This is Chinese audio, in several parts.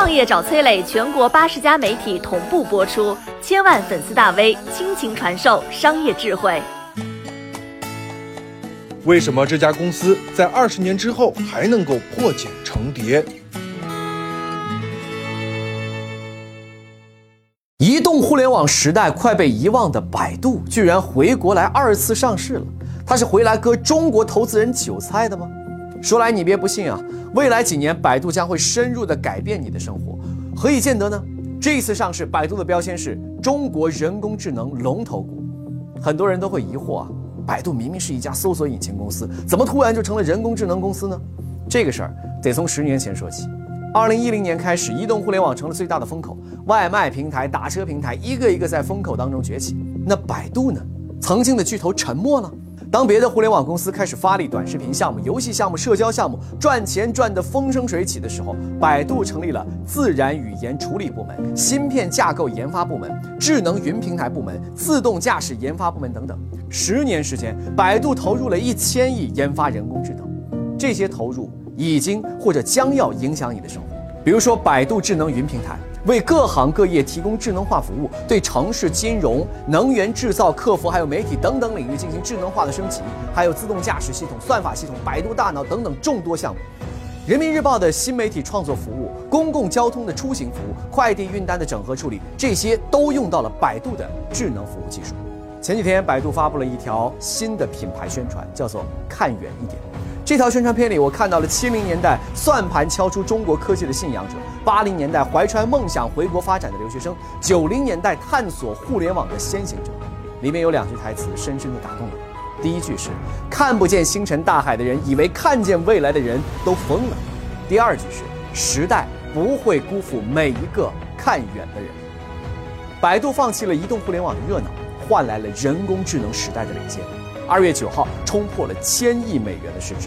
创业找崔磊，全国八十家媒体同步播出，千万粉丝大 V 倾情传授商业智慧。为什么这家公司在二十年之后还能够破茧成蝶？移动互联网时代快被遗忘的百度，居然回国来二次上市了。它是回来割中国投资人韭菜的吗？说来你别不信啊，未来几年百度将会深入的改变你的生活，何以见得呢？这一次上市，百度的标签是中国人工智能龙头股，很多人都会疑惑啊，百度明明是一家搜索引擎公司，怎么突然就成了人工智能公司呢？这个事儿得从十年前说起，二零一零年开始，移动互联网成了最大的风口，外卖平台、打车平台一个一个在风口当中崛起，那百度呢？曾经的巨头沉默了。当别的互联网公司开始发力短视频项目、游戏项目、社交项目，赚钱赚得风生水起的时候，百度成立了自然语言处理部门、芯片架构研发部门、智能云平台部门、自动驾驶研发部门等等。十年时间，百度投入了一千亿研发人工智能，这些投入已经或者将要影响你的生活。比如说，百度智能云平台。为各行各业提供智能化服务，对城市、金融、能源、制造、客服还有媒体等等领域进行智能化的升级，还有自动驾驶系统、算法系统、百度大脑等等众多项目。人民日报的新媒体创作服务、公共交通的出行服务、快递运单的整合处理，这些都用到了百度的智能服务技术。前几天，百度发布了一条新的品牌宣传，叫做“看远一点”。这条宣传片里，我看到了七零年代算盘敲出中国科技的信仰者，八零年代怀揣梦想回国发展的留学生，九零年代探索互联网的先行者。里面有两句台词深深的打动了我。第一句是“看不见星辰大海的人，以为看见未来的人都疯了”。第二句是“时代不会辜负每一个看远的人”。百度放弃了移动互联网的热闹，换来了人工智能时代的领先。二月九号冲破了千亿美元的市值，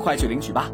快去领取吧。